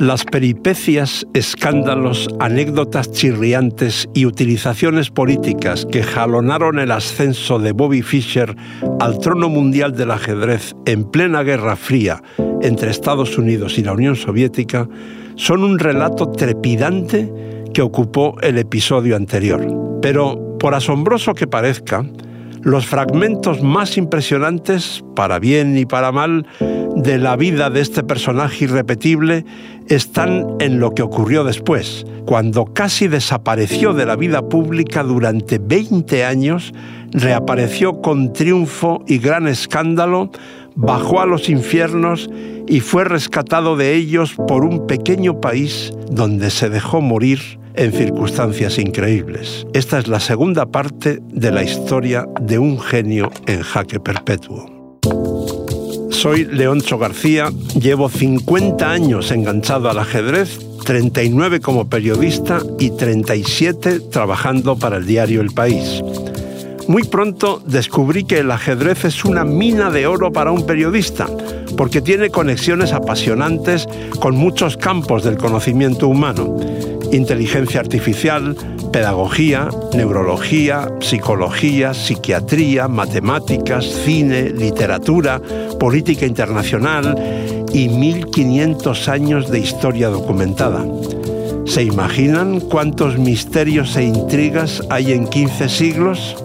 Las peripecias, escándalos, anécdotas chirriantes y utilizaciones políticas que jalonaron el ascenso de Bobby Fischer al trono mundial del ajedrez en plena Guerra Fría entre Estados Unidos y la Unión Soviética son un relato trepidante que ocupó el episodio anterior. Pero, por asombroso que parezca, los fragmentos más impresionantes, para bien y para mal, de la vida de este personaje irrepetible están en lo que ocurrió después, cuando casi desapareció de la vida pública durante 20 años, reapareció con triunfo y gran escándalo, bajó a los infiernos y fue rescatado de ellos por un pequeño país donde se dejó morir en circunstancias increíbles. Esta es la segunda parte de la historia de un genio en jaque perpetuo. Soy Leoncho García, llevo 50 años enganchado al ajedrez, 39 como periodista y 37 trabajando para el diario El País. Muy pronto descubrí que el ajedrez es una mina de oro para un periodista, porque tiene conexiones apasionantes con muchos campos del conocimiento humano inteligencia artificial, pedagogía, neurología, psicología, psiquiatría, matemáticas, cine, literatura, política internacional y 1500 años de historia documentada. ¿Se imaginan cuántos misterios e intrigas hay en 15 siglos?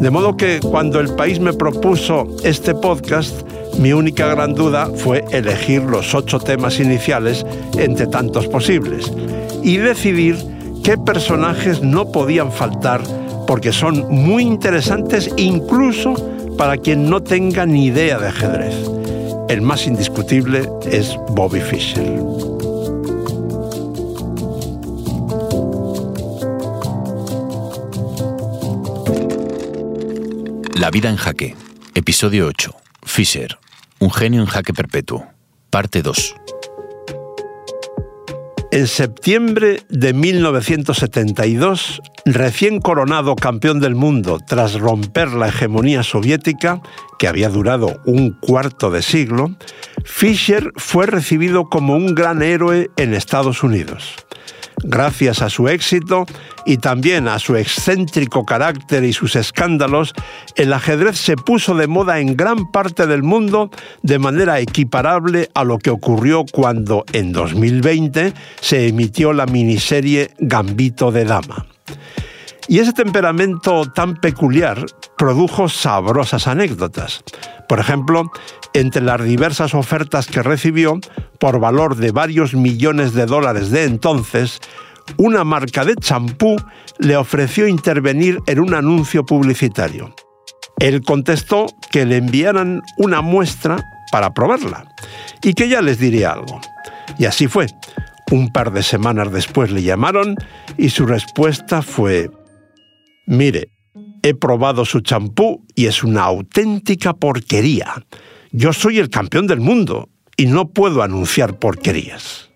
De modo que cuando el país me propuso este podcast, mi única gran duda fue elegir los ocho temas iniciales entre tantos posibles y decidir qué personajes no podían faltar porque son muy interesantes incluso para quien no tenga ni idea de ajedrez. El más indiscutible es Bobby Fischer. La vida en jaque, episodio 8. Fischer, un genio en jaque perpetuo, parte 2. En septiembre de 1972, recién coronado campeón del mundo tras romper la hegemonía soviética, que había durado un cuarto de siglo, Fischer fue recibido como un gran héroe en Estados Unidos. Gracias a su éxito y también a su excéntrico carácter y sus escándalos, el ajedrez se puso de moda en gran parte del mundo de manera equiparable a lo que ocurrió cuando en 2020 se emitió la miniserie Gambito de Dama. Y ese temperamento tan peculiar produjo sabrosas anécdotas. Por ejemplo, entre las diversas ofertas que recibió, por valor de varios millones de dólares de entonces, una marca de champú le ofreció intervenir en un anuncio publicitario. Él contestó que le enviaran una muestra para probarla y que ya les diría algo. Y así fue. Un par de semanas después le llamaron y su respuesta fue, mire, he probado su champú y es una auténtica porquería. Yo soy el campeón del mundo y no puedo anunciar porquerías.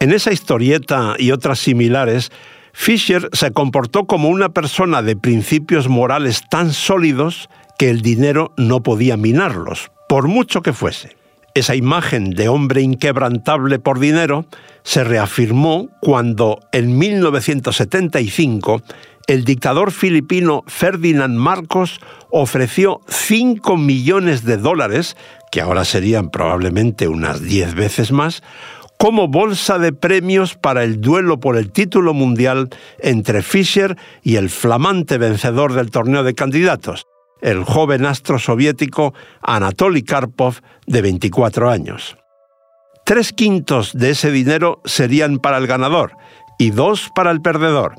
En esa historieta y otras similares, Fisher se comportó como una persona de principios morales tan sólidos que el dinero no podía minarlos, por mucho que fuese. Esa imagen de hombre inquebrantable por dinero se reafirmó cuando en 1975 el dictador filipino Ferdinand Marcos ofreció 5 millones de dólares, que ahora serían probablemente unas 10 veces más, como bolsa de premios para el duelo por el título mundial entre Fischer y el flamante vencedor del torneo de candidatos, el joven astro soviético Anatoly Karpov, de 24 años. Tres quintos de ese dinero serían para el ganador y dos para el perdedor.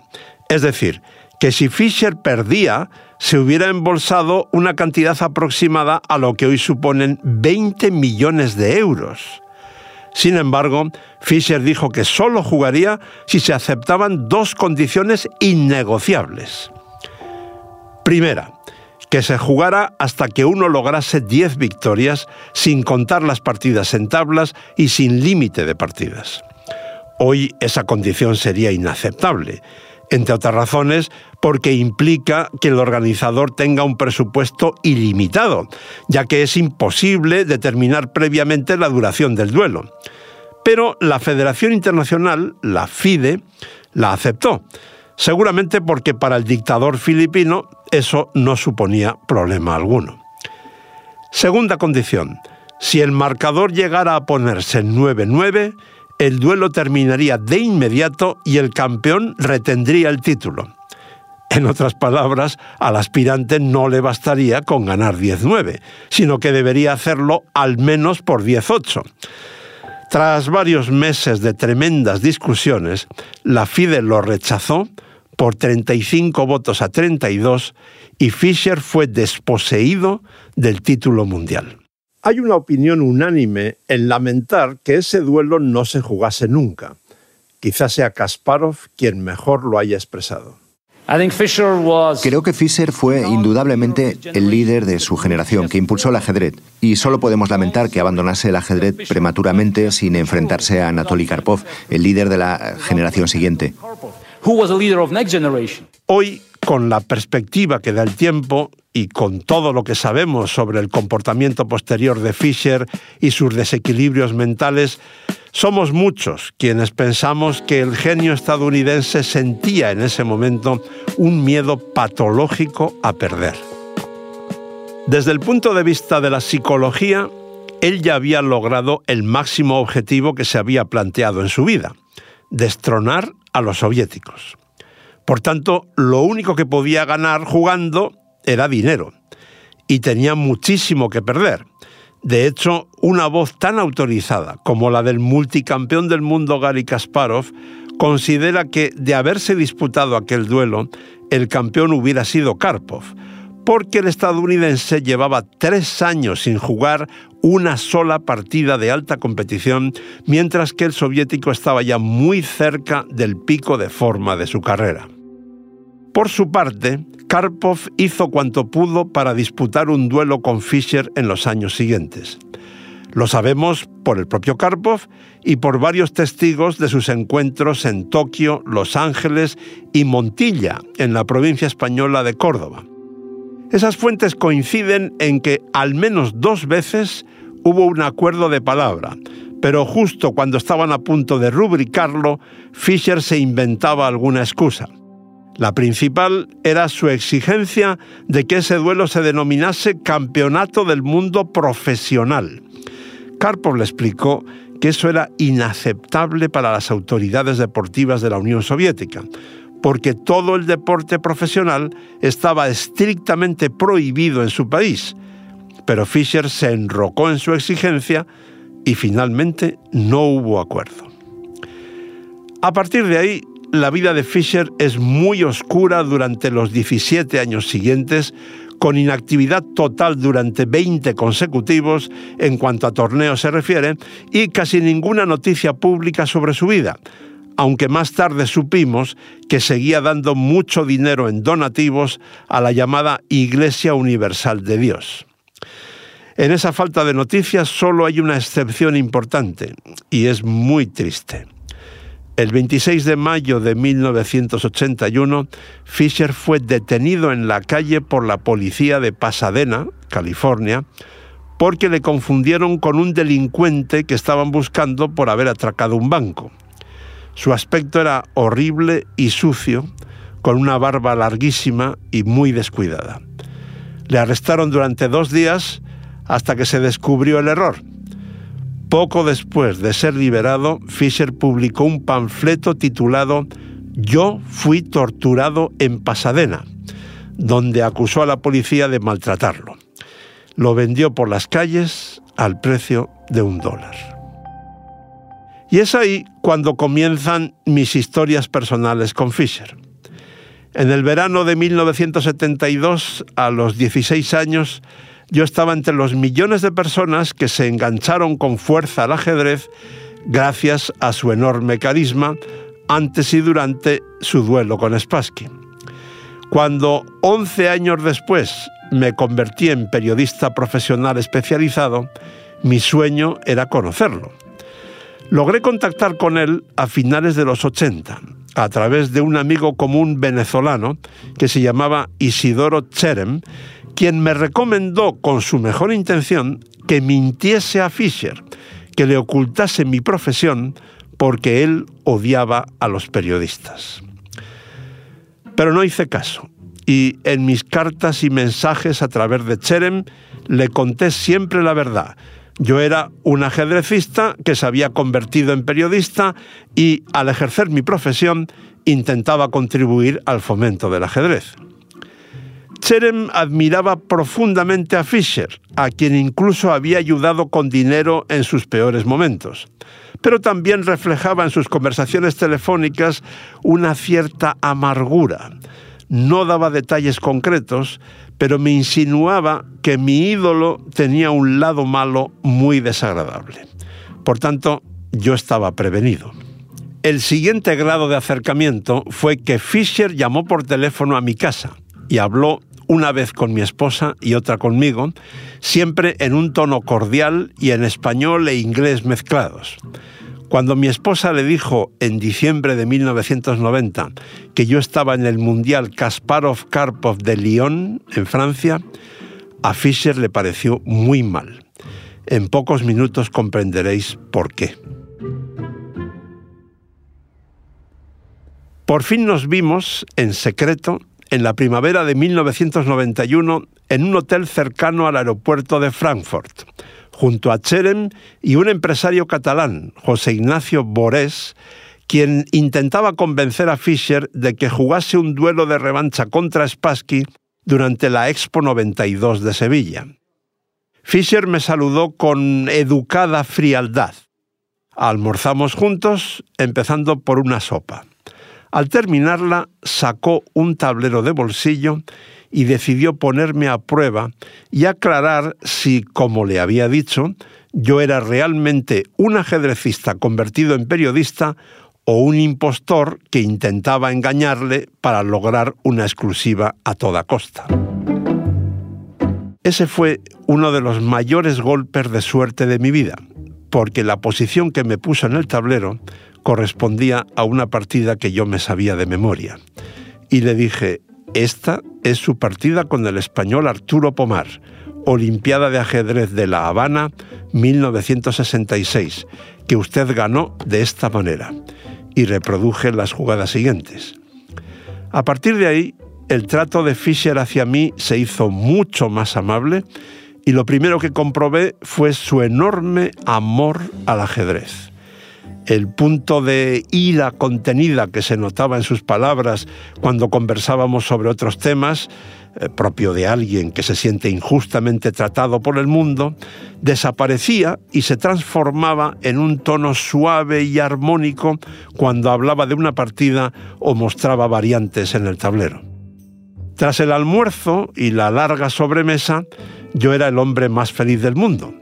Es decir, que si Fischer perdía, se hubiera embolsado una cantidad aproximada a lo que hoy suponen 20 millones de euros. Sin embargo, Fischer dijo que solo jugaría si se aceptaban dos condiciones innegociables. Primera, que se jugara hasta que uno lograse 10 victorias, sin contar las partidas en tablas y sin límite de partidas. Hoy esa condición sería inaceptable, entre otras razones porque implica que el organizador tenga un presupuesto ilimitado, ya que es imposible determinar previamente la duración del duelo. Pero la Federación Internacional, la FIDE, la aceptó, seguramente porque para el dictador filipino eso no suponía problema alguno. Segunda condición, si el marcador llegara a ponerse 9-9, el duelo terminaría de inmediato y el campeón retendría el título. En otras palabras, al aspirante no le bastaría con ganar 10-9, sino que debería hacerlo al menos por 10-8. Tras varios meses de tremendas discusiones, la FIDE lo rechazó por 35 votos a 32 y Fischer fue desposeído del título mundial. Hay una opinión unánime en lamentar que ese duelo no se jugase nunca. Quizás sea Kasparov quien mejor lo haya expresado. Creo que Fischer fue indudablemente el líder de su generación, que impulsó el ajedrez, y solo podemos lamentar que abandonase el ajedrez prematuramente sin enfrentarse a Anatoly Karpov, el líder de la generación siguiente. Hoy, con la perspectiva que da el tiempo y con todo lo que sabemos sobre el comportamiento posterior de Fischer y sus desequilibrios mentales, somos muchos quienes pensamos que el genio estadounidense sentía en ese momento un miedo patológico a perder. Desde el punto de vista de la psicología, él ya había logrado el máximo objetivo que se había planteado en su vida, destronar a los soviéticos. Por tanto, lo único que podía ganar jugando era dinero, y tenía muchísimo que perder. De hecho, una voz tan autorizada como la del multicampeón del mundo Gary Kasparov considera que de haberse disputado aquel duelo, el campeón hubiera sido Karpov, porque el estadounidense llevaba tres años sin jugar una sola partida de alta competición, mientras que el soviético estaba ya muy cerca del pico de forma de su carrera. Por su parte, Karpov hizo cuanto pudo para disputar un duelo con Fischer en los años siguientes. Lo sabemos por el propio Karpov y por varios testigos de sus encuentros en Tokio, Los Ángeles y Montilla, en la provincia española de Córdoba. Esas fuentes coinciden en que al menos dos veces hubo un acuerdo de palabra, pero justo cuando estaban a punto de rubricarlo, Fischer se inventaba alguna excusa. La principal era su exigencia de que ese duelo se denominase Campeonato del Mundo Profesional. Karpov le explicó que eso era inaceptable para las autoridades deportivas de la Unión Soviética, porque todo el deporte profesional estaba estrictamente prohibido en su país. Pero Fischer se enrocó en su exigencia y finalmente no hubo acuerdo. A partir de ahí, la vida de Fischer es muy oscura durante los 17 años siguientes, con inactividad total durante 20 consecutivos en cuanto a torneos se refiere, y casi ninguna noticia pública sobre su vida, aunque más tarde supimos que seguía dando mucho dinero en donativos a la llamada Iglesia Universal de Dios. En esa falta de noticias solo hay una excepción importante, y es muy triste. El 26 de mayo de 1981, Fisher fue detenido en la calle por la policía de Pasadena, California, porque le confundieron con un delincuente que estaban buscando por haber atracado un banco. Su aspecto era horrible y sucio, con una barba larguísima y muy descuidada. Le arrestaron durante dos días hasta que se descubrió el error poco después de ser liberado, Fisher publicó un panfleto titulado Yo fui torturado en Pasadena, donde acusó a la policía de maltratarlo. Lo vendió por las calles al precio de un dólar. Y es ahí cuando comienzan mis historias personales con Fisher. En el verano de 1972, a los 16 años, yo estaba entre los millones de personas que se engancharon con fuerza al ajedrez gracias a su enorme carisma antes y durante su duelo con Spassky. Cuando 11 años después me convertí en periodista profesional especializado, mi sueño era conocerlo. Logré contactar con él a finales de los 80, a través de un amigo común venezolano que se llamaba Isidoro Cherem, quien me recomendó con su mejor intención que mintiese a Fischer, que le ocultase mi profesión porque él odiaba a los periodistas. Pero no hice caso y en mis cartas y mensajes a través de Cherem le conté siempre la verdad. Yo era un ajedrecista que se había convertido en periodista y al ejercer mi profesión intentaba contribuir al fomento del ajedrez. Cherem admiraba profundamente a Fischer, a quien incluso había ayudado con dinero en sus peores momentos. Pero también reflejaba en sus conversaciones telefónicas una cierta amargura. No daba detalles concretos, pero me insinuaba que mi ídolo tenía un lado malo muy desagradable. Por tanto, yo estaba prevenido. El siguiente grado de acercamiento fue que Fischer llamó por teléfono a mi casa y habló una vez con mi esposa y otra conmigo, siempre en un tono cordial y en español e inglés mezclados. Cuando mi esposa le dijo en diciembre de 1990 que yo estaba en el Mundial Kasparov-Karpov de Lyon, en Francia, a Fischer le pareció muy mal. En pocos minutos comprenderéis por qué. Por fin nos vimos en secreto en la primavera de 1991 en un hotel cercano al aeropuerto de Frankfurt, junto a Cherem y un empresario catalán, José Ignacio Borés, quien intentaba convencer a Fischer de que jugase un duelo de revancha contra Spassky durante la Expo 92 de Sevilla. Fischer me saludó con educada frialdad. Almorzamos juntos, empezando por una sopa. Al terminarla, sacó un tablero de bolsillo y decidió ponerme a prueba y aclarar si, como le había dicho, yo era realmente un ajedrecista convertido en periodista o un impostor que intentaba engañarle para lograr una exclusiva a toda costa. Ese fue uno de los mayores golpes de suerte de mi vida, porque la posición que me puso en el tablero correspondía a una partida que yo me sabía de memoria. Y le dije, esta es su partida con el español Arturo Pomar, Olimpiada de Ajedrez de La Habana 1966, que usted ganó de esta manera. Y reproduje las jugadas siguientes. A partir de ahí, el trato de Fischer hacia mí se hizo mucho más amable y lo primero que comprobé fue su enorme amor al ajedrez el punto de ira contenida que se notaba en sus palabras cuando conversábamos sobre otros temas, eh, propio de alguien que se siente injustamente tratado por el mundo, desaparecía y se transformaba en un tono suave y armónico cuando hablaba de una partida o mostraba variantes en el tablero. Tras el almuerzo y la larga sobremesa, yo era el hombre más feliz del mundo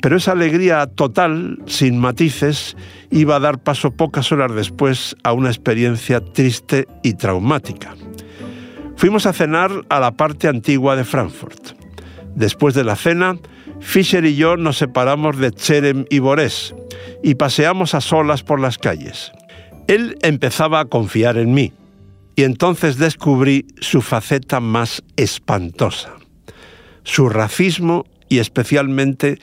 pero esa alegría total, sin matices, iba a dar paso pocas horas después a una experiencia triste y traumática. Fuimos a cenar a la parte antigua de Frankfurt. Después de la cena, Fischer y yo nos separamos de Cherem y Borés y paseamos a solas por las calles. Él empezaba a confiar en mí y entonces descubrí su faceta más espantosa, su racismo y especialmente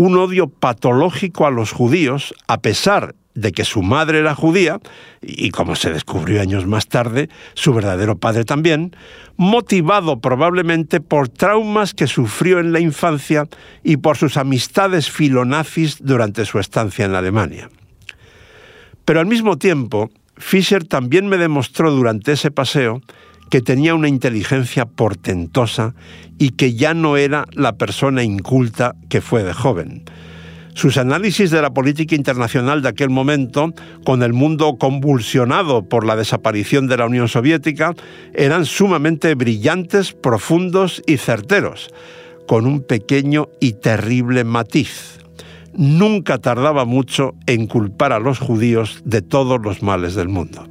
un odio patológico a los judíos, a pesar de que su madre era judía, y como se descubrió años más tarde, su verdadero padre también, motivado probablemente por traumas que sufrió en la infancia y por sus amistades filonazis durante su estancia en Alemania. Pero al mismo tiempo, Fischer también me demostró durante ese paseo que tenía una inteligencia portentosa y que ya no era la persona inculta que fue de joven. Sus análisis de la política internacional de aquel momento, con el mundo convulsionado por la desaparición de la Unión Soviética, eran sumamente brillantes, profundos y certeros, con un pequeño y terrible matiz. Nunca tardaba mucho en culpar a los judíos de todos los males del mundo.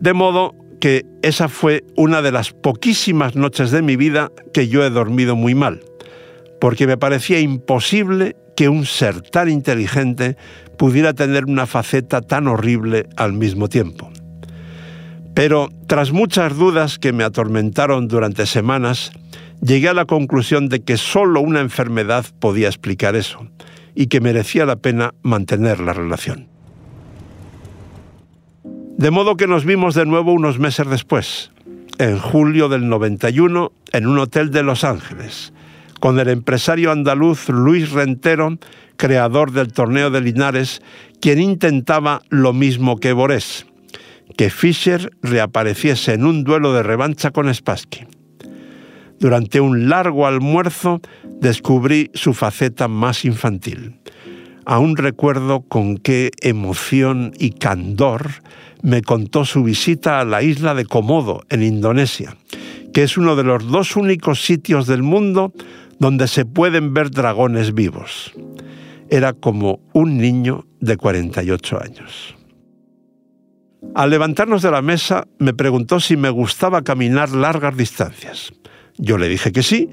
De modo que esa fue una de las poquísimas noches de mi vida que yo he dormido muy mal, porque me parecía imposible que un ser tan inteligente pudiera tener una faceta tan horrible al mismo tiempo. Pero tras muchas dudas que me atormentaron durante semanas, llegué a la conclusión de que solo una enfermedad podía explicar eso y que merecía la pena mantener la relación. De modo que nos vimos de nuevo unos meses después, en julio del 91, en un hotel de Los Ángeles, con el empresario andaluz Luis Rentero, creador del torneo de Linares, quien intentaba lo mismo que Borés, que Fischer reapareciese en un duelo de revancha con Spassky. Durante un largo almuerzo descubrí su faceta más infantil. Aún recuerdo con qué emoción y candor me contó su visita a la isla de Komodo, en Indonesia, que es uno de los dos únicos sitios del mundo donde se pueden ver dragones vivos. Era como un niño de 48 años. Al levantarnos de la mesa, me preguntó si me gustaba caminar largas distancias. Yo le dije que sí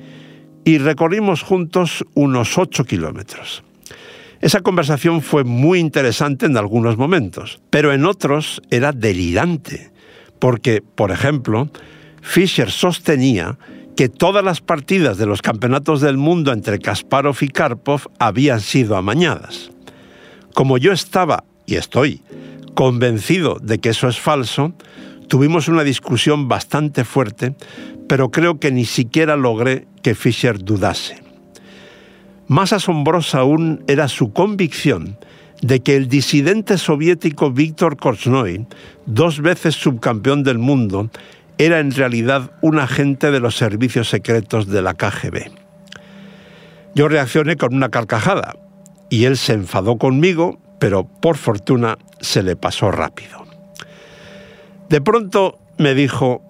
y recorrimos juntos unos 8 kilómetros. Esa conversación fue muy interesante en algunos momentos, pero en otros era delirante, porque, por ejemplo, Fischer sostenía que todas las partidas de los campeonatos del mundo entre Kasparov y Karpov habían sido amañadas. Como yo estaba, y estoy, convencido de que eso es falso, tuvimos una discusión bastante fuerte, pero creo que ni siquiera logré que Fischer dudase. Más asombrosa aún era su convicción de que el disidente soviético Víctor Korchnoi, dos veces subcampeón del mundo, era en realidad un agente de los servicios secretos de la KGB. Yo reaccioné con una carcajada y él se enfadó conmigo, pero por fortuna se le pasó rápido. De pronto me dijo,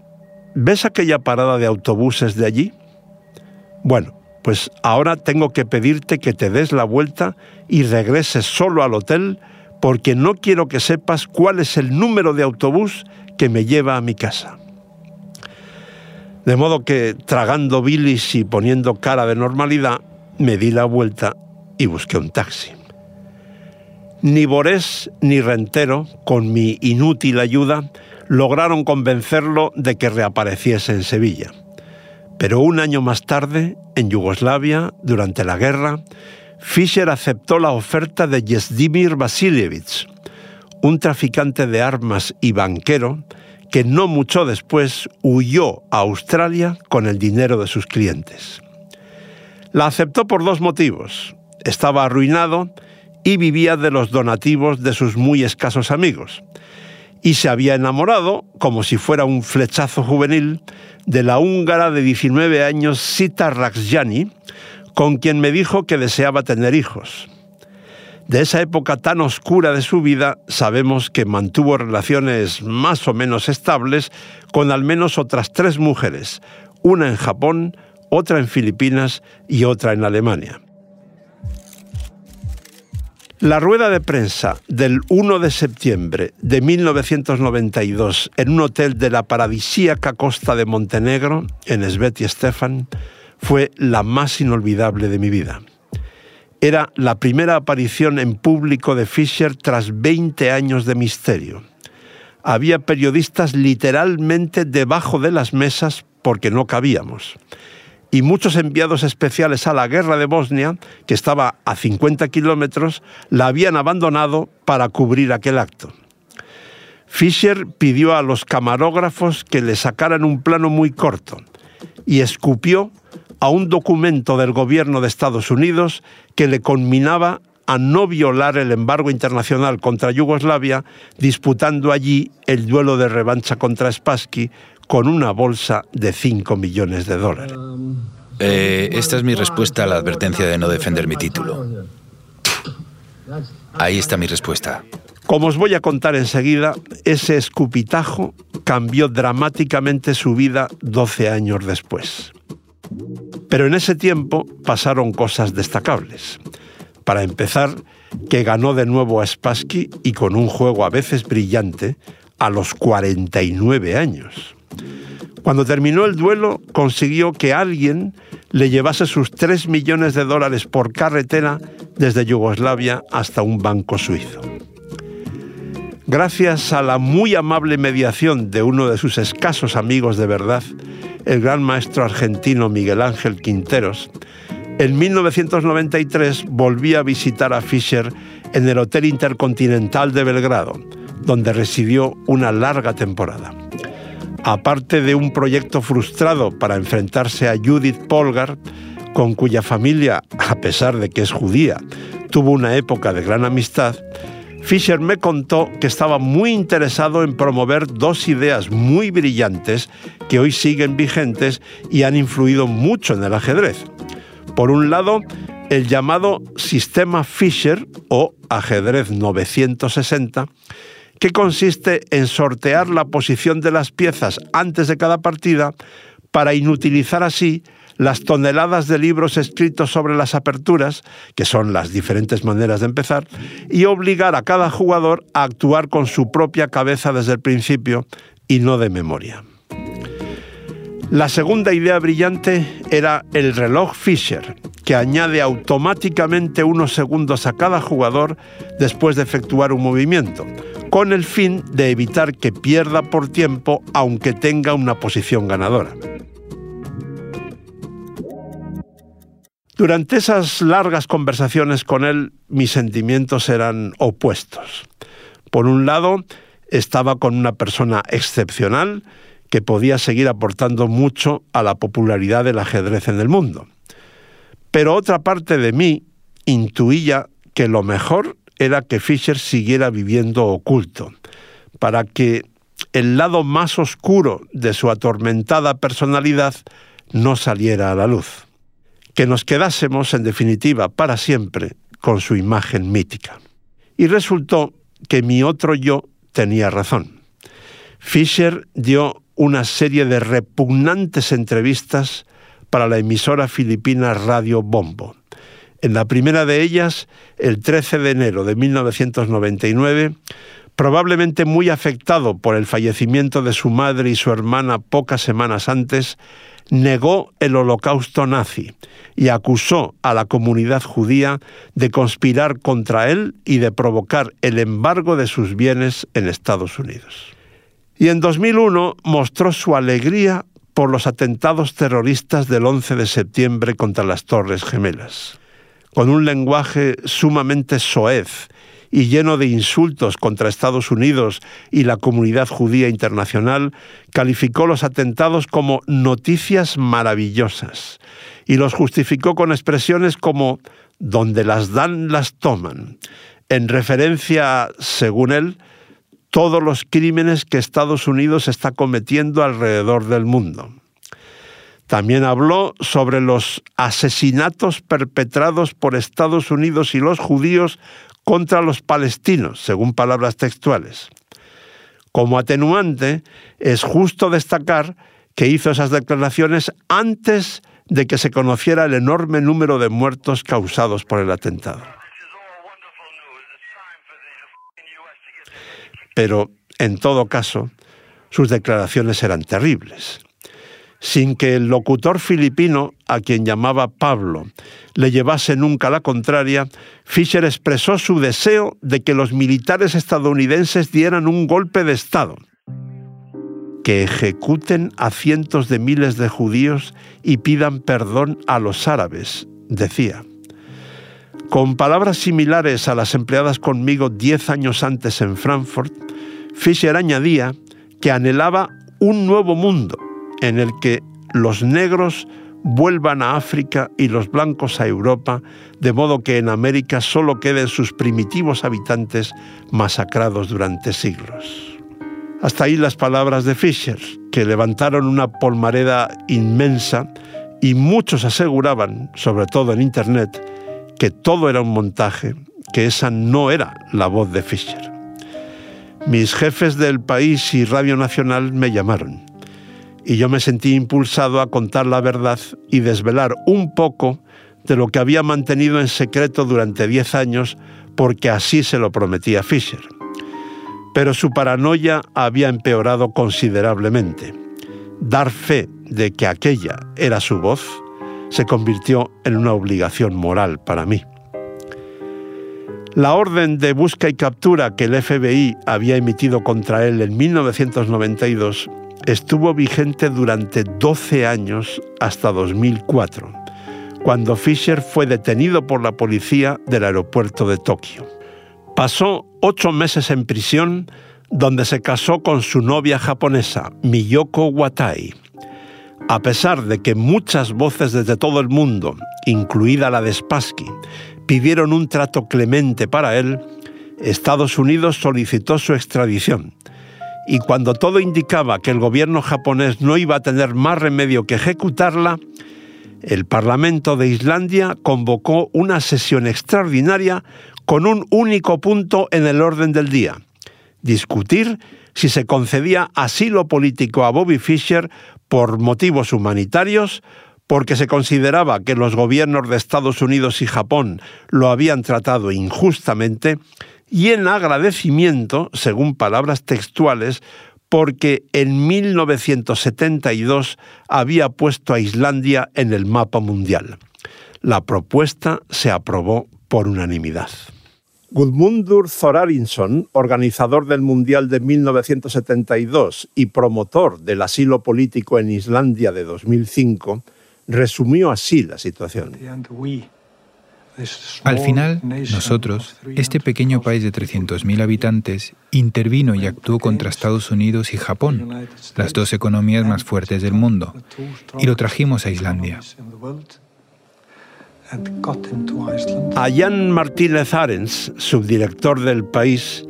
¿ves aquella parada de autobuses de allí? Bueno, pues ahora tengo que pedirte que te des la vuelta y regreses solo al hotel porque no quiero que sepas cuál es el número de autobús que me lleva a mi casa. De modo que, tragando bilis y poniendo cara de normalidad, me di la vuelta y busqué un taxi. Ni Borés ni Rentero, con mi inútil ayuda, lograron convencerlo de que reapareciese en Sevilla. Pero un año más tarde, en Yugoslavia, durante la guerra, Fischer aceptó la oferta de Yesdimir Vasilievich, un traficante de armas y banquero que no mucho después huyó a Australia con el dinero de sus clientes. La aceptó por dos motivos. Estaba arruinado y vivía de los donativos de sus muy escasos amigos. Y se había enamorado, como si fuera un flechazo juvenil, de la húngara de 19 años Sita Raksjani, con quien me dijo que deseaba tener hijos. De esa época tan oscura de su vida sabemos que mantuvo relaciones más o menos estables con al menos otras tres mujeres, una en Japón, otra en Filipinas y otra en Alemania. La rueda de prensa del 1 de septiembre de 1992 en un hotel de la paradisíaca costa de Montenegro, en Sveti Stefan, fue la más inolvidable de mi vida. Era la primera aparición en público de Fischer tras 20 años de misterio. Había periodistas literalmente debajo de las mesas porque no cabíamos. Y muchos enviados especiales a la guerra de Bosnia, que estaba a 50 kilómetros, la habían abandonado para cubrir aquel acto. Fischer pidió a los camarógrafos que le sacaran un plano muy corto y escupió a un documento del gobierno de Estados Unidos que le conminaba a no violar el embargo internacional contra Yugoslavia, disputando allí el duelo de revancha contra Spassky con una bolsa de 5 millones de dólares. Eh, esta es mi respuesta a la advertencia de no defender mi título. Ahí está mi respuesta. Como os voy a contar enseguida, ese escupitajo cambió dramáticamente su vida 12 años después. Pero en ese tiempo pasaron cosas destacables. Para empezar, que ganó de nuevo a Spassky y con un juego a veces brillante a los 49 años. Cuando terminó el duelo, consiguió que alguien le llevase sus 3 millones de dólares por carretera desde Yugoslavia hasta un banco suizo. Gracias a la muy amable mediación de uno de sus escasos amigos de verdad, el gran maestro argentino Miguel Ángel Quinteros, en 1993 volví a visitar a Fischer en el Hotel Intercontinental de Belgrado, donde residió una larga temporada. Aparte de un proyecto frustrado para enfrentarse a Judith Polgar, con cuya familia, a pesar de que es judía, tuvo una época de gran amistad, Fischer me contó que estaba muy interesado en promover dos ideas muy brillantes que hoy siguen vigentes y han influido mucho en el ajedrez. Por un lado, el llamado sistema Fischer o ajedrez 960, que consiste en sortear la posición de las piezas antes de cada partida para inutilizar así las toneladas de libros escritos sobre las aperturas, que son las diferentes maneras de empezar, y obligar a cada jugador a actuar con su propia cabeza desde el principio y no de memoria. La segunda idea brillante era el reloj Fisher, que añade automáticamente unos segundos a cada jugador después de efectuar un movimiento, con el fin de evitar que pierda por tiempo aunque tenga una posición ganadora. Durante esas largas conversaciones con él, mis sentimientos eran opuestos. Por un lado, estaba con una persona excepcional que podía seguir aportando mucho a la popularidad del ajedrez en el mundo. Pero otra parte de mí intuía que lo mejor era que Fischer siguiera viviendo oculto, para que el lado más oscuro de su atormentada personalidad no saliera a la luz, que nos quedásemos en definitiva para siempre con su imagen mítica. Y resultó que mi otro yo tenía razón. Fischer dio una serie de repugnantes entrevistas para la emisora filipina Radio Bombo. En la primera de ellas, el 13 de enero de 1999, probablemente muy afectado por el fallecimiento de su madre y su hermana pocas semanas antes, negó el holocausto nazi y acusó a la comunidad judía de conspirar contra él y de provocar el embargo de sus bienes en Estados Unidos. Y en 2001 mostró su alegría por los atentados terroristas del 11 de septiembre contra las Torres Gemelas. Con un lenguaje sumamente soez y lleno de insultos contra Estados Unidos y la comunidad judía internacional, calificó los atentados como noticias maravillosas y los justificó con expresiones como donde las dan las toman, en referencia, según él, todos los crímenes que Estados Unidos está cometiendo alrededor del mundo. También habló sobre los asesinatos perpetrados por Estados Unidos y los judíos contra los palestinos, según palabras textuales. Como atenuante, es justo destacar que hizo esas declaraciones antes de que se conociera el enorme número de muertos causados por el atentado. Pero, en todo caso, sus declaraciones eran terribles. Sin que el locutor filipino, a quien llamaba Pablo, le llevase nunca la contraria, Fisher expresó su deseo de que los militares estadounidenses dieran un golpe de Estado, que ejecuten a cientos de miles de judíos y pidan perdón a los árabes, decía. Con palabras similares a las empleadas conmigo diez años antes en Frankfurt, Fisher añadía que anhelaba un nuevo mundo en el que los negros vuelvan a África y los blancos a Europa, de modo que en América solo queden sus primitivos habitantes masacrados durante siglos. Hasta ahí las palabras de Fisher, que levantaron una polmareda inmensa y muchos aseguraban, sobre todo en Internet, que todo era un montaje, que esa no era la voz de Fischer. Mis jefes del país y Radio Nacional me llamaron y yo me sentí impulsado a contar la verdad y desvelar un poco de lo que había mantenido en secreto durante diez años porque así se lo prometía Fischer. Pero su paranoia había empeorado considerablemente. Dar fe de que aquella era su voz se convirtió en una obligación moral para mí. La orden de busca y captura que el FBI había emitido contra él en 1992 estuvo vigente durante 12 años hasta 2004, cuando Fisher fue detenido por la policía del aeropuerto de Tokio. Pasó ocho meses en prisión donde se casó con su novia japonesa, Miyoko Watai. A pesar de que muchas voces desde todo el mundo, incluida la de Spassky, pidieron un trato clemente para él, Estados Unidos solicitó su extradición. Y cuando todo indicaba que el gobierno japonés no iba a tener más remedio que ejecutarla, el Parlamento de Islandia convocó una sesión extraordinaria con un único punto en el orden del día, discutir si se concedía asilo político a Bobby Fischer por motivos humanitarios, porque se consideraba que los gobiernos de Estados Unidos y Japón lo habían tratado injustamente, y en agradecimiento, según palabras textuales, porque en 1972 había puesto a Islandia en el mapa mundial. La propuesta se aprobó por unanimidad. Gudmundur Thorarinsson, organizador del Mundial de 1972 y promotor del asilo político en Islandia de 2005, resumió así la situación. Al final, nosotros, este pequeño país de 300.000 habitantes, intervino y actuó contra Estados Unidos y Japón, las dos economías más fuertes del mundo, y lo trajimos a Islandia. A Jan Martínez Arens, subdirector del país,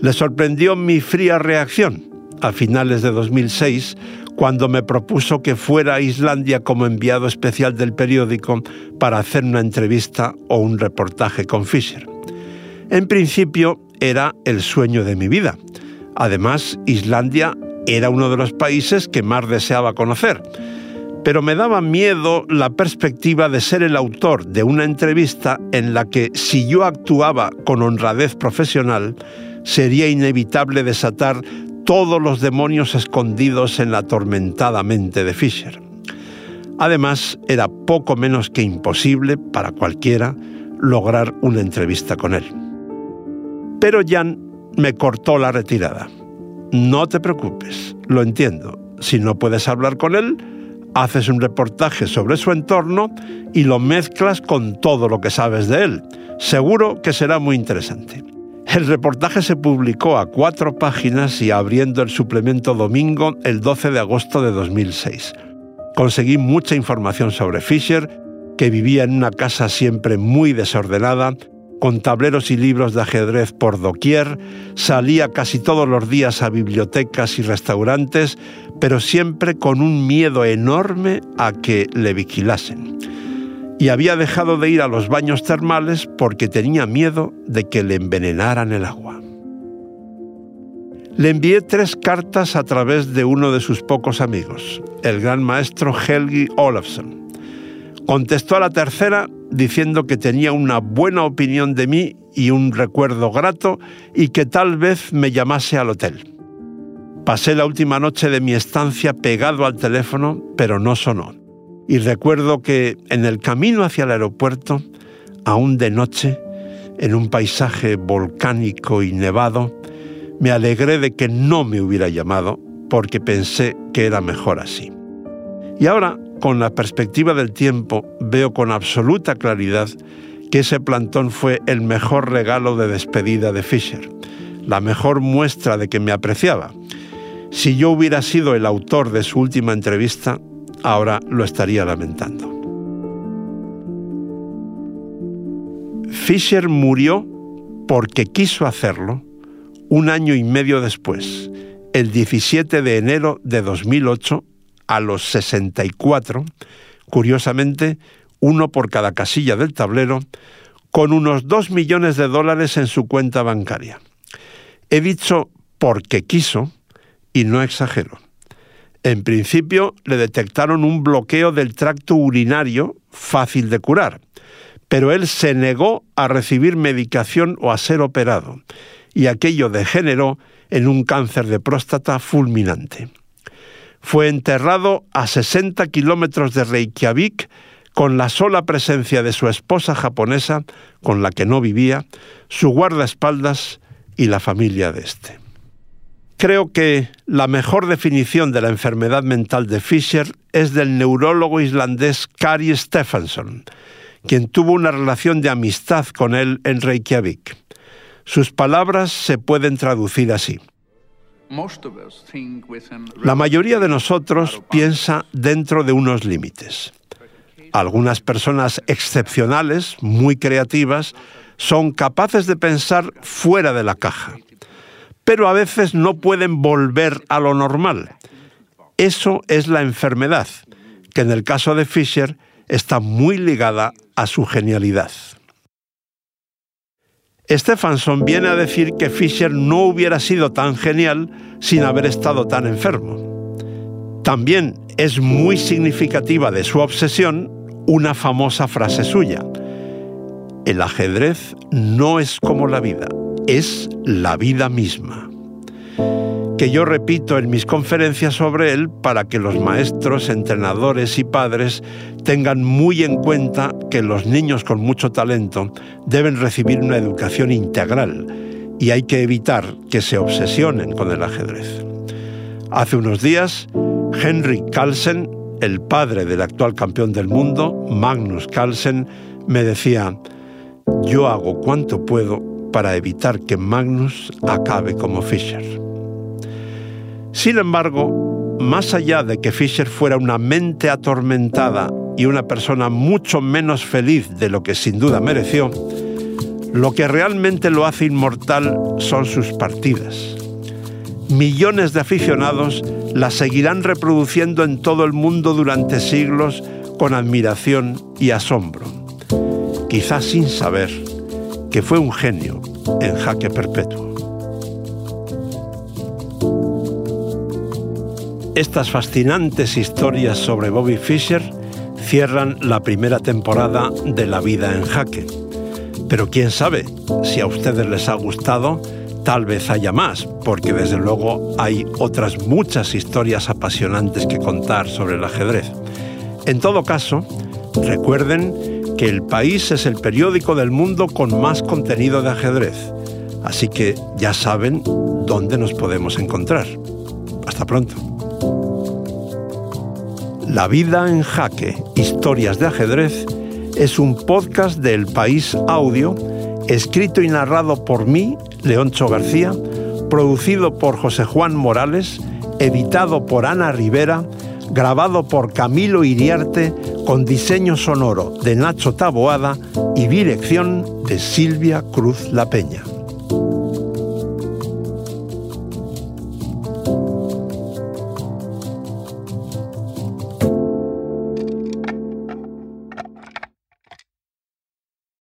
le sorprendió mi fría reacción a finales de 2006 cuando me propuso que fuera a Islandia como enviado especial del periódico para hacer una entrevista o un reportaje con Fisher. En principio era el sueño de mi vida. Además, Islandia era uno de los países que más deseaba conocer pero me daba miedo la perspectiva de ser el autor de una entrevista en la que si yo actuaba con honradez profesional, sería inevitable desatar todos los demonios escondidos en la atormentada mente de Fisher. Además, era poco menos que imposible para cualquiera lograr una entrevista con él. Pero Jan me cortó la retirada. No te preocupes, lo entiendo. Si no puedes hablar con él, haces un reportaje sobre su entorno y lo mezclas con todo lo que sabes de él. Seguro que será muy interesante. El reportaje se publicó a cuatro páginas y abriendo el suplemento Domingo el 12 de agosto de 2006. Conseguí mucha información sobre Fisher, que vivía en una casa siempre muy desordenada, con tableros y libros de ajedrez por doquier, salía casi todos los días a bibliotecas y restaurantes, pero siempre con un miedo enorme a que le vigilasen. Y había dejado de ir a los baños termales porque tenía miedo de que le envenenaran el agua. Le envié tres cartas a través de uno de sus pocos amigos, el gran maestro Helgi Olafsson. Contestó a la tercera diciendo que tenía una buena opinión de mí y un recuerdo grato y que tal vez me llamase al hotel. Pasé la última noche de mi estancia pegado al teléfono, pero no sonó. Y recuerdo que en el camino hacia el aeropuerto, aún de noche, en un paisaje volcánico y nevado, me alegré de que no me hubiera llamado porque pensé que era mejor así. Y ahora, con la perspectiva del tiempo, veo con absoluta claridad que ese plantón fue el mejor regalo de despedida de Fisher, la mejor muestra de que me apreciaba. Si yo hubiera sido el autor de su última entrevista, ahora lo estaría lamentando. Fisher murió porque quiso hacerlo un año y medio después, el 17 de enero de 2008, a los 64, curiosamente, uno por cada casilla del tablero, con unos 2 millones de dólares en su cuenta bancaria. He dicho porque quiso y no exagero. En principio le detectaron un bloqueo del tracto urinario fácil de curar, pero él se negó a recibir medicación o a ser operado, y aquello degeneró en un cáncer de próstata fulminante. Fue enterrado a 60 kilómetros de Reykjavik con la sola presencia de su esposa japonesa, con la que no vivía, su guardaespaldas y la familia de este. Creo que la mejor definición de la enfermedad mental de Fisher es del neurólogo islandés Kari Stefansson, quien tuvo una relación de amistad con él en Reykjavik. Sus palabras se pueden traducir así. La mayoría de nosotros piensa dentro de unos límites. Algunas personas excepcionales, muy creativas, son capaces de pensar fuera de la caja, pero a veces no pueden volver a lo normal. Eso es la enfermedad, que en el caso de Fisher está muy ligada a su genialidad. Stephenson viene a decir que Fisher no hubiera sido tan genial sin haber estado tan enfermo. También es muy significativa de su obsesión una famosa frase suya. El ajedrez no es como la vida, es la vida misma. Que yo repito en mis conferencias sobre él para que los maestros, entrenadores y padres tengan muy en cuenta que los niños con mucho talento deben recibir una educación integral y hay que evitar que se obsesionen con el ajedrez. Hace unos días, Henry Carlsen, el padre del actual campeón del mundo, Magnus Carlsen, me decía, yo hago cuanto puedo para evitar que Magnus acabe como Fischer. Sin embargo, más allá de que Fischer fuera una mente atormentada y una persona mucho menos feliz de lo que sin duda mereció, lo que realmente lo hace inmortal son sus partidas. Millones de aficionados la seguirán reproduciendo en todo el mundo durante siglos con admiración y asombro, quizás sin saber que fue un genio en jaque perpetuo. Estas fascinantes historias sobre Bobby Fischer cierran la primera temporada de La vida en jaque. Pero quién sabe, si a ustedes les ha gustado, tal vez haya más, porque desde luego hay otras muchas historias apasionantes que contar sobre el ajedrez. En todo caso, recuerden que El País es el periódico del mundo con más contenido de ajedrez, así que ya saben dónde nos podemos encontrar. Hasta pronto. La vida en jaque, historias de ajedrez, es un podcast del País Audio, escrito y narrado por mí, Leoncho García, producido por José Juan Morales, editado por Ana Rivera, grabado por Camilo Iriarte, con diseño sonoro de Nacho Taboada y dirección de Silvia Cruz La Peña.